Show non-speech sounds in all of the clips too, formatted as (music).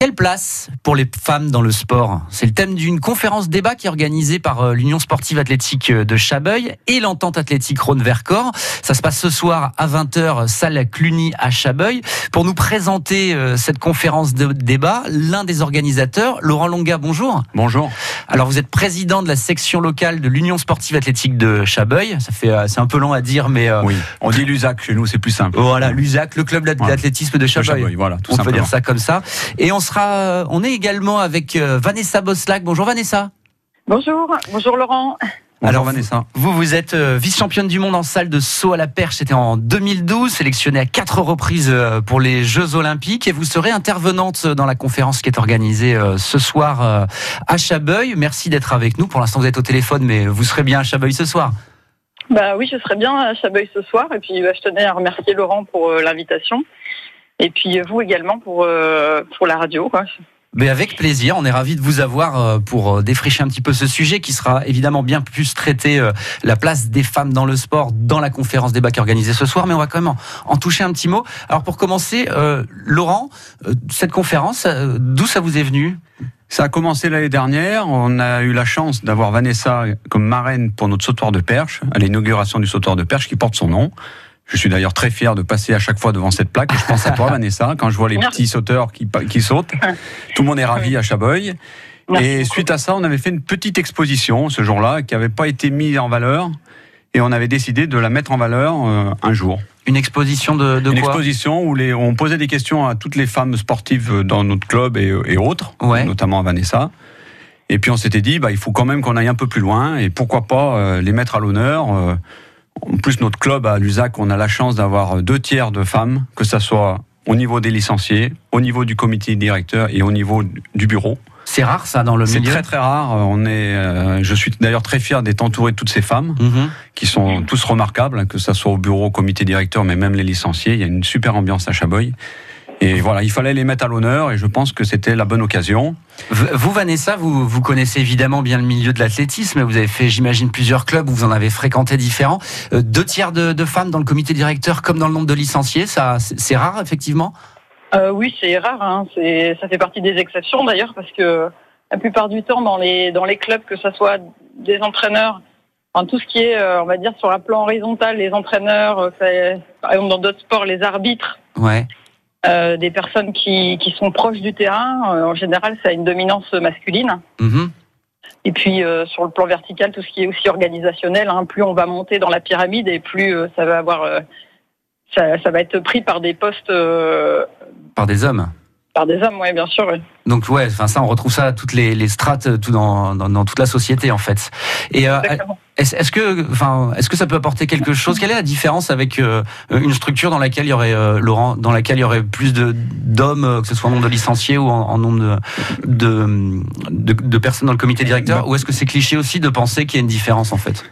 Quelle place pour les femmes dans le sport? C'est le thème d'une conférence débat qui est organisée par euh, l'Union sportive athlétique de Chabeuil et l'entente athlétique Rhône-Vercors. Ça se passe ce soir à 20h, salle Cluny à Chabeuil. Pour nous présenter euh, cette conférence de débat, l'un des organisateurs, Laurent Longa, bonjour. Bonjour. Alors vous êtes président de la section locale de l'Union sportive athlétique de Chabeuil. Ça fait, euh, c'est un peu long à dire, mais oui, on dit l'USAC chez nous, c'est plus simple. Voilà, l'USAC, le club d'athlétisme de Chabeuil. Chabeuil voilà, tout on simplement. peut dire ça comme ça. Et on sera, on est également avec euh, Vanessa Boslac. Bonjour Vanessa. Bonjour, bonjour Laurent. Alors, Vanessa. Vous, vous êtes euh, vice-championne du monde en salle de saut à la perche. C'était en 2012, sélectionnée à quatre reprises euh, pour les Jeux Olympiques. Et vous serez intervenante dans la conférence qui est organisée euh, ce soir euh, à Chabeuil. Merci d'être avec nous. Pour l'instant, vous êtes au téléphone, mais vous serez bien à Chabeuil ce soir. Bah oui, je serai bien à Chabeuil ce soir. Et puis bah, je tenais à remercier Laurent pour euh, l'invitation. Et puis euh, vous également pour, euh, pour la radio. Quoi. Mais avec plaisir, on est ravis de vous avoir euh, pour euh, défricher un petit peu ce sujet qui sera évidemment bien plus traité euh, la place des femmes dans le sport dans la conférence débat qui est organisée ce soir, mais on va quand même en, toucher un petit mot. Alors pour commencer, euh, Laurent, euh, cette conférence, d'où ça vous est venu? Ça a commencé l'année dernière. On a eu la chance d'avoir Vanessa comme marraine pour notre sautoir de perche, à l'inauguration du sautoir de perche qui porte son nom. Je suis d'ailleurs très fier de passer à chaque fois devant cette plaque. Je pense à toi, (laughs) Vanessa, quand je vois les petits sauteurs qui, qui sautent. Tout le monde est ravi à. Merci Et suite à ça, on avait fait une petite exposition ce jour-là qui n'avait pas été mise en valeur. Et on avait décidé de la mettre en valeur euh, un jour. Une exposition de, de une quoi? exposition où les, on posait des questions à toutes les femmes sportives dans notre club et, et autres, Ouais. notamment à Vanessa. Et puis on s'était dit, bah, il faut quand même qu'on aille un peu plus loin et pourquoi pas euh, les mettre à l'honneur. euh. En plus, notre club à l'USAC, on a la chance d'avoir deux tiers de femmes, que ce soit au niveau des licenciés, au niveau du comité directeur et au niveau du bureau. C'est rare ça dans le C'est milieu très très rare. On est, euh, je suis d'ailleurs très fier d'être entouré de toutes ces femmes Mhm. qui sont tous remarquables, que ce soit au bureau, au comité directeur, mais même les licenciés. Il y a une super ambiance à Chaboy. Et voilà, il fallait les mettre à l'honneur et je pense que c'était la bonne occasion. Vous, Vanessa, vous, vous connaissez évidemment bien le milieu de l'athlétisme. Vous avez fait, j'imagine, plusieurs clubs où vous en avez fréquenté différents. Euh, deux tiers de, de femmes dans le comité directeur, comme dans le nombre de licenciés, ça, c'est c'est rare, effectivement? Euh, oui, c'est rare. Hein. C'est, ça fait partie des exceptions d'ailleurs parce que la plupart du temps dans les, dans les clubs, que ce soit des entraîneurs, enfin, tout ce qui est, euh, on va dire, sur un plan horizontal, les entraîneurs, euh, par exemple dans d'autres sports, les arbitres, Ouais. Euh, des personnes qui, qui sont proches du terrain, euh, en général, ça a une dominance masculine. Mhm. Et puis euh, sur le plan vertical, tout ce qui est aussi organisationnel, hein, plus on va monter dans la pyramide et plus euh, ça va avoir, euh, ça, ça va être pris par des postes, euh, Par des hommes. Par des hommes, ouais, bien sûr. Donc ouais, enfin ça, on retrouve ça à toutes les, les strates, euh, tout dans, dans, dans toute la société en fait. Et euh, Exactement. est-ce que, enfin, est-ce que ça peut apporter quelque chose? Quelle est la différence avec euh, une structure dans laquelle il y aurait euh, Laurent, dans laquelle il y aurait plus de d'hommes, que ce soit en nombre de licenciés ou en, en nombre de de, de de personnes dans le comité directeur? Ou est-ce que c'est cliché aussi de penser qu'il y a une différence en fait?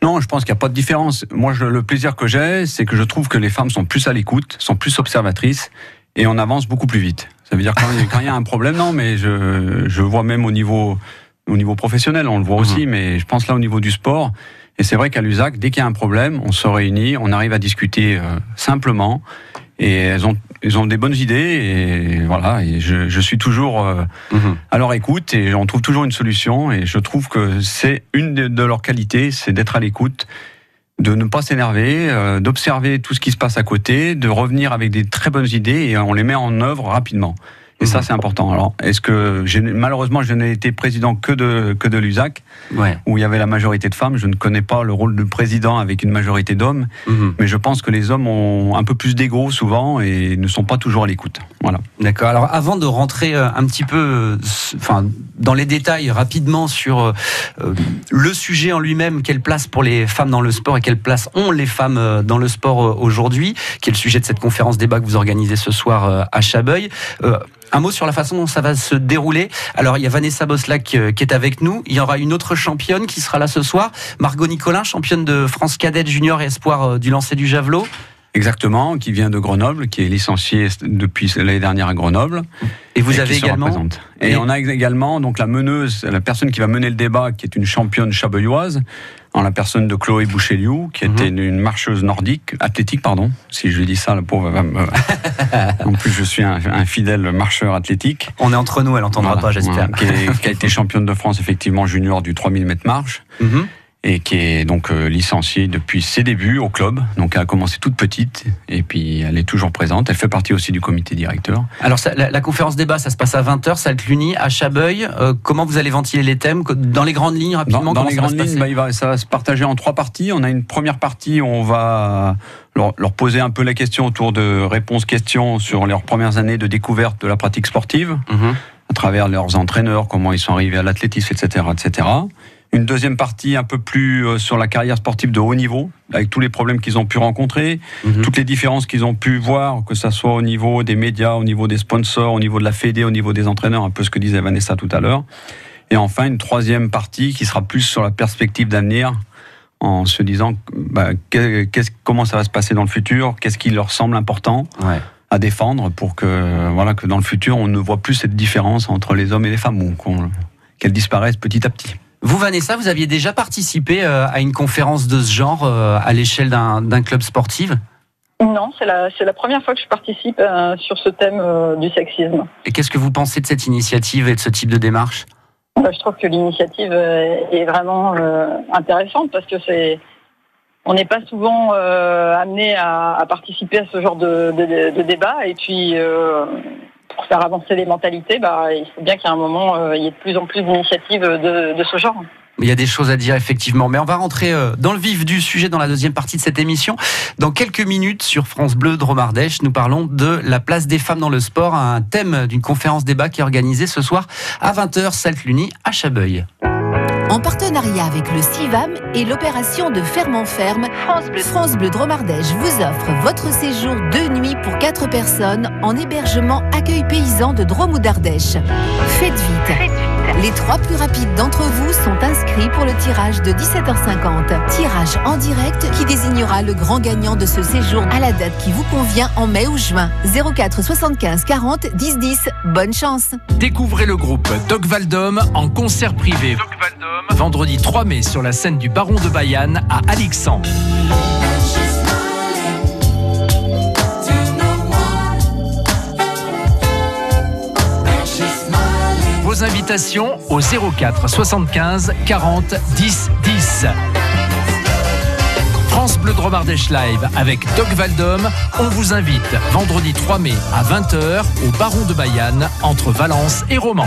Non, je pense qu'il n'y a pas de différence. Moi, je- le plaisir que j'ai, c'est que je trouve que les femmes sont plus à l'écoute, sont plus observatrices et on avance beaucoup plus vite. Ça veut dire quand il y a- un problème, non, mais je, je vois même au niveau, au niveau professionnel, on le voit aussi, mais je pense là au niveau du sport. Et c'est vrai qu'à l'USAC, dès qu'il y a un problème, on se réunit, on arrive à discuter euh, simplement. Et elles ont, elles ont des bonnes idées. Et voilà, et je, je suis toujours euh, à leur écoute et on trouve toujours une solution. Et je trouve que c'est une de, de leurs qualités, c'est d'être à l'écoute, de ne pas s'énerver, euh, d'observer tout ce qui se passe à côté, de revenir avec des très bonnes idées et on les met en œuvre rapidement. Et ça, Mhm. c'est important. Alors, est-ce que malheureusement, je n'ai été président que de que de l'USAC, Ouais. où il y avait la majorité de femmes. Je ne connais pas le rôle de président avec une majorité d'hommes, Mhm. mais je pense que les hommes ont un peu plus d'ego souvent et ne sont pas toujours à l'écoute. Voilà. D'accord. Alors, avant de rentrer euh, un petit peu, euh, enfin, dans les détails rapidement sur euh, le sujet en lui-même, quelle place pour les femmes dans le sport et quelle place ont les femmes dans le sport aujourd'hui, qui est le sujet de cette conférence débat que vous organisez ce soir à Chabeuil. Euh, un mot sur la façon dont ça va se dérouler. Alors, il y a Vanessa Boslac euh, qui est avec nous. Il y aura une autre championne qui sera là ce soir, Margot Nicolin, championne de France cadette junior et espoir euh, du lancer du javelot. Exactement, qui vient de Grenoble, qui est licencié depuis l'année dernière à Grenoble. Et vous et avez également Et- on a également donc la meneuse, la personne qui va mener le débat, qui est une championne chabeuilloise, en la personne de Chloé Boucheliou, qui était une, une marcheuse nordique, athlétique, pardon. Si je dis ça, la pauvre va me... (laughs) en plus, je suis un, un fidèle marcheur athlétique. On est entre nous, elle entendra Voilà, pas, j'espère. qui a été (laughs) championne de France, effectivement, junior du 3000 mètres marche. Mhm. Et qui est donc euh, licenciée depuis ses débuts au club. Donc elle a commencé toute petite et puis elle est toujours présente. Elle fait partie aussi du comité directeur. Alors, ça- la, la conférence débat, ça se passe à 20h, salle Cluny, à Chabeuil. Euh, comment vous allez ventiler les thèmes? Dans les grandes lignes, Dans, rapidement, dans comment les ça grandes lignes, bah, il va- ça va se partager en trois parties. On a une première partie où on va leur, leur poser un peu la question autour de réponses-questions sur leurs premières années de découverte de la pratique sportive, Mhm. à travers leurs entraîneurs, comment ils sont arrivés à l'athlétisme, etc., etc. Une deuxième partie un peu plus euh, sur la carrière sportive de haut niveau, avec tous les problèmes qu'ils ont pu rencontrer, Mhm. toutes les différences qu'ils ont pu voir, que ça soit au niveau des médias, au niveau des sponsors, au niveau de la Fédé, au niveau des entraîneurs, un peu ce que disait Vanessa tout à l'heure. Et enfin, une troisième partie qui sera plus sur la perspective d'avenir, en se disant bah, comment ça va se passer dans le futur, qu'est-ce qui leur semble important Ouais. à défendre pour que, voilà, que dans le futur, on ne voit plus cette différence entre les hommes et les femmes, ou qu'on- qu'elle disparaisse petit à petit. Vous, Vanessa, vous aviez déjà participé euh, à une conférence de ce genre euh, à l'échelle d'un club sportif? Non, c'est la, première fois que je participe euh, sur ce thème euh, du sexisme. Et qu'est-ce que vous pensez de cette initiative et de ce type de démarche? Bah, je trouve que l'initiative euh, est vraiment intéressante parce que c'est on n'est pas souvent amené à, à participer à ce genre de, de- de débat. Et puis pour faire avancer les mentalités, bah, il faut bien qu'à un moment euh, il y ait de plus en plus d'initiatives de, ce genre. Il y a des choses à dire effectivement, mais on va rentrer euh, dans le vif du sujet dans la deuxième partie de cette émission. Dans quelques minutes sur France Bleu Dromardèche, nous parlons de la place des femmes dans le sport, un thème d'une conférence débat qui est organisée ce soir à 20h, salle Cluny à Chabeuil. En partenariat avec le CIVAM et l'opération de Ferme en Ferme, France Bleu, Dromardèche vous offre votre séjour de nuit pour 4 personnes en hébergement accueil paysan de Drôme ou d'Ardèche. Faites vite. Les trois plus rapides d'entre vous sont inscrits pour le tirage de 17h50. Tirage en direct qui désignera le grand gagnant de ce séjour à la date qui vous convient en mai ou juin. 04 75 40 10 10. Bonne chance. Découvrez le groupe Doc Valdom en concert privé. Vendredi 3 mai sur la scène du Baron de Bayonne à Alixan. Vos invitations au 04 75 40 10 10. France Bleu Dromardèche Live avec Doc Valdom. On vous invite vendredi 3 mai à 20h au Baron de Bayonne entre Valence et Romans.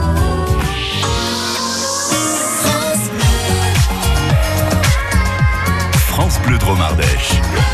France Bleu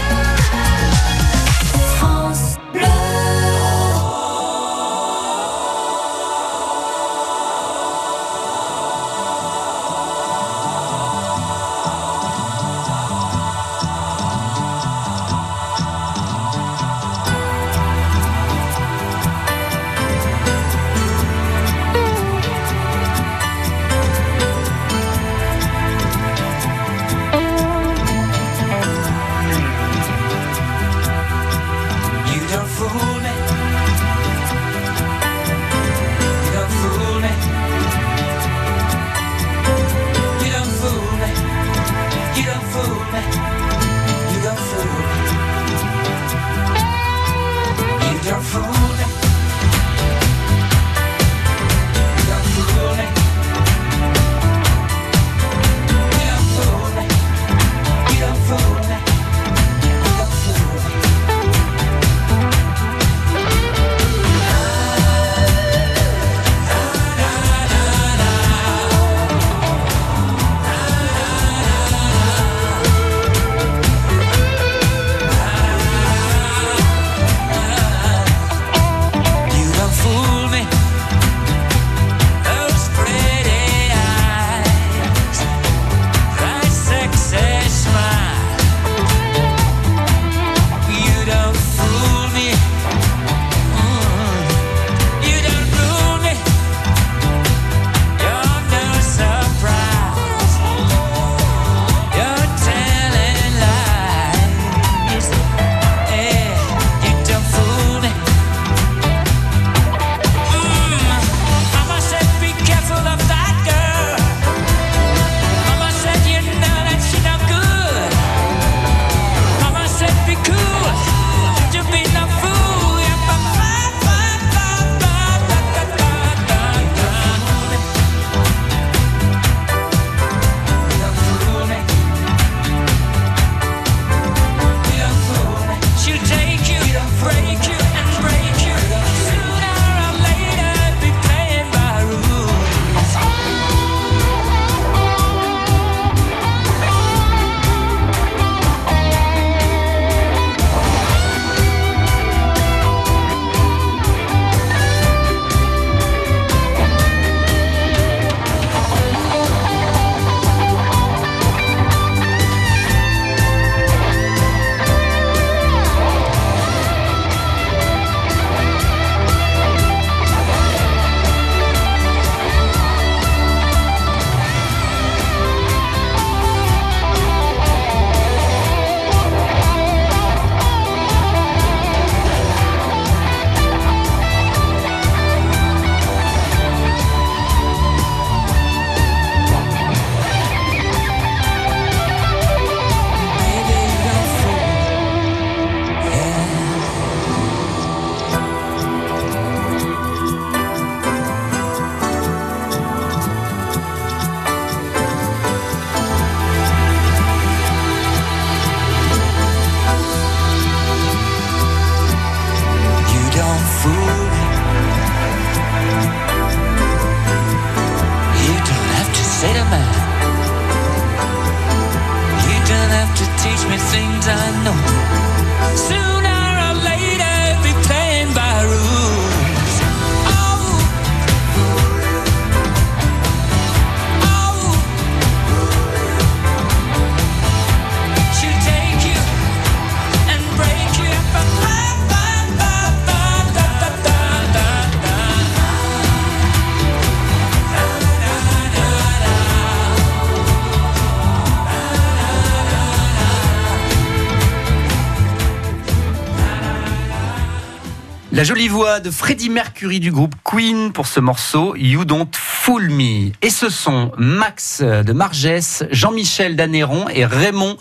La jolie voix de Freddie Mercury du groupe Queen pour ce morceau You Don't Fool Me. Et ce sont Max de Margès, Jean-Michel Danéron et Raymond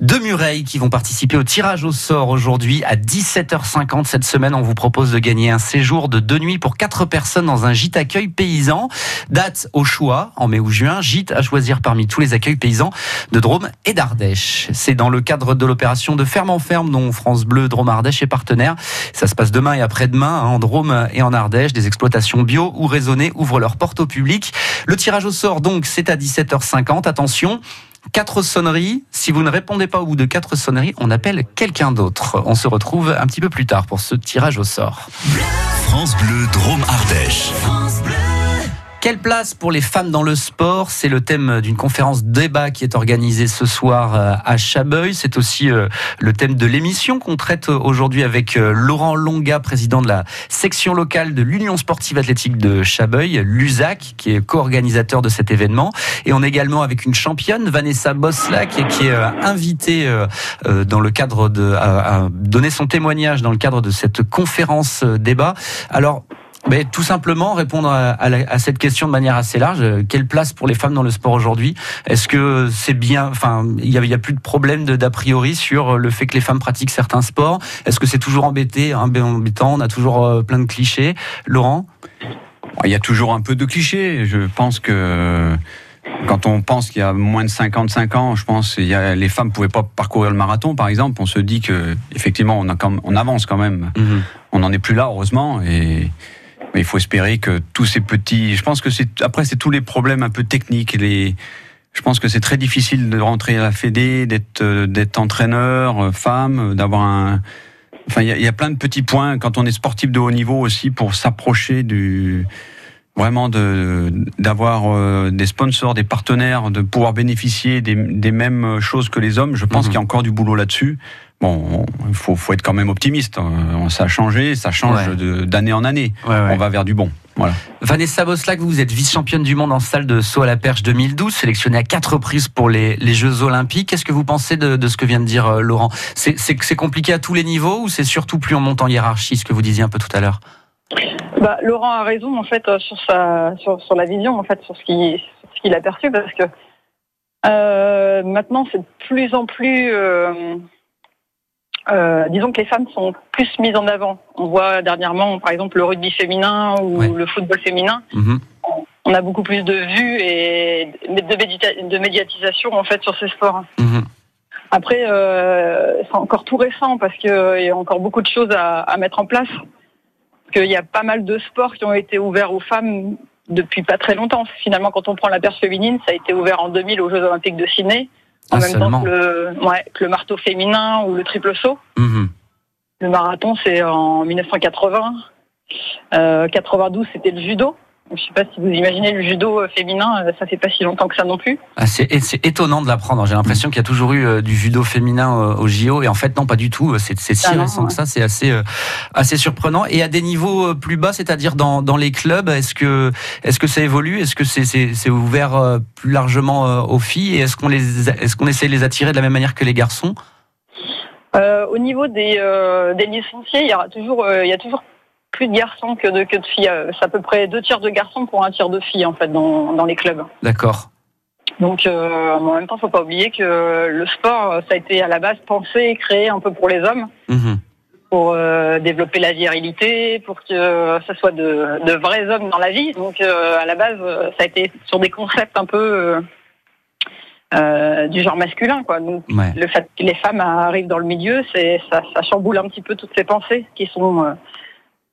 de Mureil qui vont participer au tirage au sort aujourd'hui à 17h50 cette semaine. On vous propose de gagner un séjour de deux nuits pour quatre personnes dans un gîte accueil paysan. Date au choix en mai ou juin. Gîte à choisir parmi tous les accueils paysans de Drôme et d'Ardèche. C'est dans le cadre de l'opération de ferme en ferme dont France Bleu Drôme Ardèche est partenaire. Ça se passe demain et après-demain hein, en Drôme et en Ardèche. Des exploitations bio ou raisonnées ouvrent leurs portes au public. Le tirage au sort donc c'est à 17h50. Attention. Quatre sonneries. Si vous ne répondez pas au bout de quatre sonneries, on appelle quelqu'un d'autre. On se retrouve un petit peu plus tard pour ce tirage au sort. France Bleu Drôme Ardèche. Quelle place pour les femmes dans le sport? C'est le thème d'une conférence débat qui est organisée ce soir euh, à Chabeuil. C'est aussi euh, le thème de l'émission qu'on traite aujourd'hui avec euh, Laurent Longa, président de la section locale de l'Union sportive athlétique de Chabeuil, l'USAC, qui est co-organisateur de cet événement. Et on est également avec une championne, Vanessa Boslac, qui est invitée dans le cadre de à donner son témoignage dans le cadre de cette conférence débat. Alors mais tout simplement répondre à, cette question de manière assez large. Quelle place pour les femmes dans le sport aujourd'hui? Est-ce que c'est bien Enfin, il n'y a, plus de problème d'a priori sur le fait que les femmes pratiquent certains sports? Est-ce que c'est toujours embêté, embêtant? On a toujours euh, plein de clichés. Laurent? Il y a toujours un peu de clichés. Je pense que quand on pense qu'il y a moins de 55 ans, je pense il y a, les femmes pouvaient pas parcourir le marathon, par exemple. On se dit que effectivement, on, a on avance quand même. Mhm. On n'en est plus là, heureusement, et il faut espérer que tous ces petits. Je pense que c'est après c'est tous les problèmes un peu techniques. Les, je pense que c'est très difficile de rentrer à la Fédé, d'être euh, d'être entraîneur, euh, femme, d'avoir un. Enfin, il y, y, a plein de petits points quand on est sportif de haut niveau aussi pour s'approcher du vraiment de d'avoir euh, des sponsors, des partenaires, de pouvoir bénéficier des, des mêmes choses que les hommes. Je pense mhm. qu'il y a encore du boulot là-dessus. Bon, il faut, faut, être quand même optimiste. Euh, ça a changé, ça change d'année en année. On va vers du bon. Voilà. Vanessa Boslac, vous êtes vice-championne du monde en salle de saut à la perche 2012, sélectionnée à quatre reprises pour les, les Jeux Olympiques. Qu'est-ce que vous pensez de, de, ce que vient de dire euh, Laurent? C'est compliqué à tous les niveaux ou c'est surtout plus en montant hiérarchie, ce que vous disiez un peu tout à l'heure? Bah, Laurent a raison en fait euh, sur sa sur, sur la vision en fait sur ce qu'il a perçu parce que euh, maintenant c'est de plus en plus euh, euh, disons que les femmes sont plus mises en avant. On voit dernièrement, par exemple, le rugby féminin ou le football féminin. Mhm. On a beaucoup plus de vues et de, médiatisation en fait sur ces sports. Mhm. Après, euh, c'est encore tout récent parce qu'il y a encore beaucoup de choses à, à mettre en place. Qu'il y a pas mal de sports qui ont été ouverts aux femmes depuis pas très longtemps. Finalement, quand on prend la perche féminine, ça a été ouvert en 2000 aux Jeux Olympiques de Sydney en même temps que le, ouais, que le, marteau féminin ou le triple saut. Mhm. Le marathon, c'est en 1980. Euh, 92, c'était le judo. Je ne sais pas si vous imaginez le judo euh, féminin, euh, ça fait pas si longtemps que ça non plus. Ah, c'est étonnant de l'apprendre. J'ai l'impression qu'il y a toujours eu euh, du judo féminin au JO et en fait non pas du tout. C'est si ah récent que ça, c'est assez assez surprenant. Et à des niveaux plus bas, c'est-à-dire dans, dans les clubs, est-ce que est-ce que ça évolue? Est-ce que c'est ouvert plus largement aux filles? Et est-ce qu'on les est-ce qu'on essaie de les attirer de la même manière que les garçons? Au niveau des, des licenciés, il y aura toujours il y a toujours plus de garçons que de, que de filles. Euh, c'est à peu près deux tiers de garçons pour un tiers de filles en fait dans, dans les clubs. D'accord. Donc euh, en même temps, faut pas oublier que le sport, ça a été à la base pensé et créé un peu pour les hommes, mhm. pour euh, développer la virilité, pour que ça soit de, de vrais hommes dans la vie. Donc à la base, ça a été sur des concepts un peu du genre masculin, quoi. Donc le fait que les femmes arrivent dans le milieu, c'est ça, ça chamboule un petit peu toutes ces pensées qui sont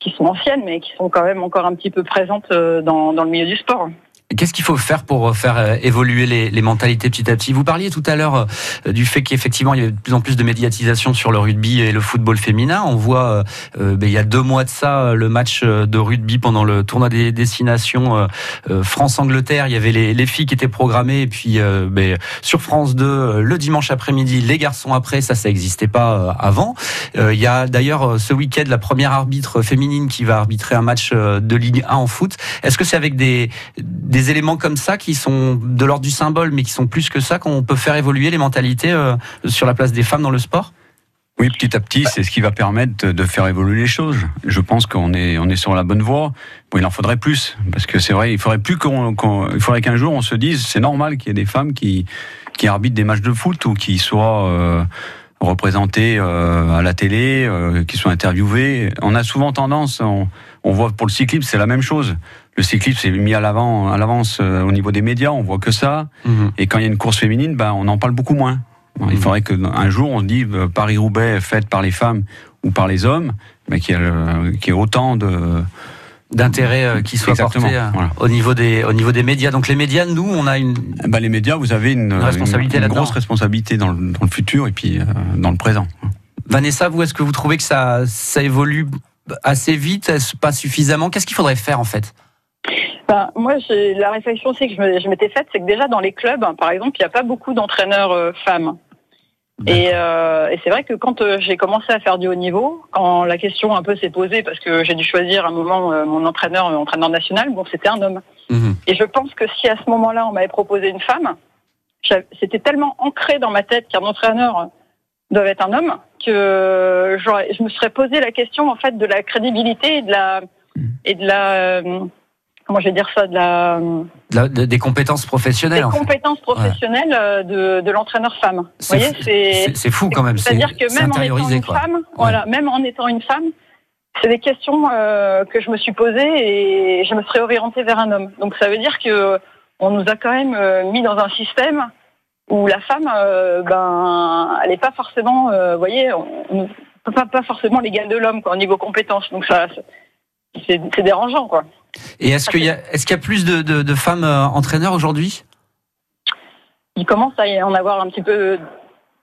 qui sont anciennes, mais qui sont quand même encore un petit peu présentes euh, dans, dans le milieu du sport. Qu'est-ce qu'il faut faire pour euh, faire euh, évoluer les, mentalités petit à petit? Vous parliez tout à l'heure euh, du fait qu'effectivement il y avait de plus en plus de médiatisation sur le rugby et le football féminin. On voit euh, ben, il y a deux mois de ça le match de rugby pendant le tournoi des destinations France-Angleterre. Il y avait les, les, filles qui étaient programmées et puis ben, sur France 2 le dimanche après-midi les garçons après. Ça, ça n'existait pas avant. il y a d'ailleurs ce week-end la première arbitre féminine qui va arbitrer un match de Ligue 1 en foot. Est-ce que c'est avec des éléments comme ça qui sont de l'ordre du symbole, mais qui sont plus que ça, qu'on peut faire évoluer les mentalités euh, sur la place des femmes dans le sport? Oui, petit à petit, c'est ce qui va permettre de faire évoluer les choses. Je pense qu'on est, sur la bonne voie. Bon, il en faudrait plus, parce que c'est vrai, il faudrait plus qu'on, qu'un jour on se dise, c'est normal qu'il y ait des femmes qui, qui arbitrent des matchs de foot ou qui soient euh, représentées euh, à la télé, euh, qui soient interviewées. On a souvent tendance, on, on voit pour le cyclisme, c'est la même chose. Le cyclisme c'est mis à l'avant, à l'avance euh, au niveau des médias, on voit que ça. Mhm. Et quand il y a une course féminine, ben, on en parle beaucoup moins. Il Mhm. faudrait qu'un jour on se dise Paris-Roubaix faite par les femmes ou par les hommes, mais qu'il y ait autant de. D'intérêt euh, qui soit Exactement, porté euh, voilà. au, niveau des, au niveau des médias. Donc les médias, nous, on a une. Ben, les médias, vous avez une, responsabilité une grosse responsabilité dans le, dans le futur et puis euh, dans le présent. Vanessa, vous, est-ce que vous trouvez que ça, ça évolue assez vite, est-ce pas suffisamment? Qu'est-ce qu'il faudrait faire en fait? Ben, moi, j'ai- la réflexion aussi que je m'étais faite, c'est que déjà dans les clubs, hein, par exemple, il n'y a pas beaucoup d'entraîneurs euh, femmes. Et, euh, et c'est vrai que quand euh, j'ai commencé à faire du haut niveau, quand la question un peu s'est posée, parce que j'ai dû choisir un moment euh, mon entraîneur, euh, entraîneur national, bon, c'était un homme. Mhm. Et je pense que si à ce moment-là, on m'avait proposé une femme, c'était tellement ancré dans ma tête qu'un entraîneur doit être un homme que je me serais posé la question en fait de la crédibilité et de la et de la comment je vais dire ça de la De la- de- Des compétences des professionnelles. en fait. compétences professionnelles euh, de, de l'entraîneur femme. Vous C'est voyez, fou- c'est fou quand même. C'est c'est-à-dire que même en étant une quoi. femme, voilà, même en étant une femme, c'est des questions euh, que je me suis posées et je me serais orientée vers un homme. Donc ça veut dire que on nous a quand même euh, mis dans un système où la femme, euh, ben, elle n'est pas forcément, vous voyez, on, peut pas, pas forcément l'égal de l'homme quoi, au niveau compétences. Donc ça, c'est c'est dérangeant quoi. Et est-ce qu'il y qu'il y a plus de, femmes euh, entraîneurs aujourd'hui? Il commence à en avoir un petit peu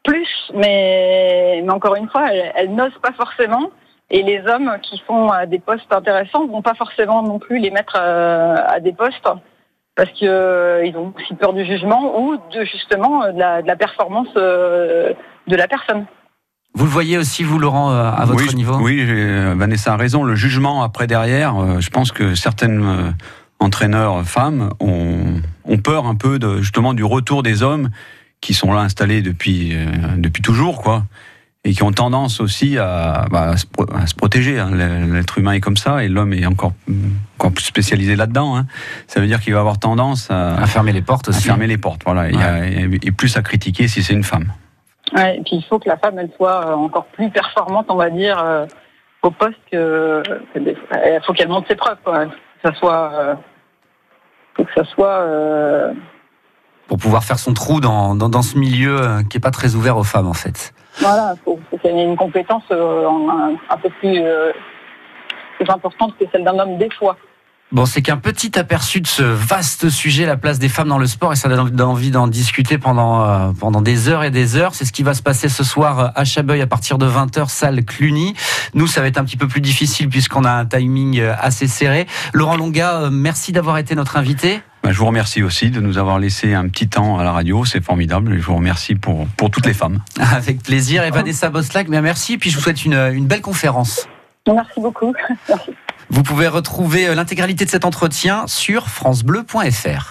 plus, mais, encore une fois, elles, n'osent pas forcément. Et les hommes qui sont à des postes intéressants vont pas forcément non plus les mettre euh, à des postes parce que euh, ils ont aussi peur du jugement ou de justement euh, de la, performance euh, de la personne. Vous le voyez aussi, vous, Laurent, euh, à votre oui, niveau Oui, euh, Vanessa a raison. Le jugement après derrière, euh, je pense que certaines entraîneurs femmes ont, ont peur un peu de, justement du retour des hommes qui sont là installés depuis, euh, depuis toujours, quoi. Et qui ont tendance aussi à, bah, à se, pro- à se protéger. hein. L'être humain est comme ça et l'homme est encore, encore plus spécialisé là-dedans. hein. Ça veut dire qu'il va avoir tendance à, À fermer les portes à aussi. fermer les portes. Voilà. Et à- et plus à critiquer si c'est une femme. Ouais, et puis il faut que la femme elle soit euh, encore plus performante, on va dire, euh, au poste que, il faut qu'elle montre ses preuves, quoi. Que ça soit, euh, faut que ça soit. euh, Pour pouvoir faire son trou dans, dans, dans ce milieu euh, qui est pas très ouvert aux femmes, en fait. Voilà, il faut, faut qu'elle ait une compétence euh, en- un, un peu plus, euh, plus importante que celle d'un homme des fois. Bon, c'est qu'un petit aperçu de ce vaste sujet, la place des femmes dans le sport, et ça donne envie d'en discuter pendant, euh, pendant des heures et des heures. C'est ce qui va se passer ce soir euh, à Chabeuil à partir de 20h, salle Cluny. Nous, ça va être un petit peu plus difficile puisqu'on a un timing euh, assez serré. Laurent Longa, merci d'avoir été notre invité. Ben, je vous remercie aussi de nous avoir laissé un petit temps à la radio, c'est formidable. Et je vous remercie pour, pour toutes les femmes. (laughs) Avec plaisir. Et Vanessa Boslac, bien merci. Puis je vous souhaite une, une belle conférence. Merci beaucoup. (laughs) Vous pouvez retrouver euh, l'intégralité de cet entretien sur francebleu.fr.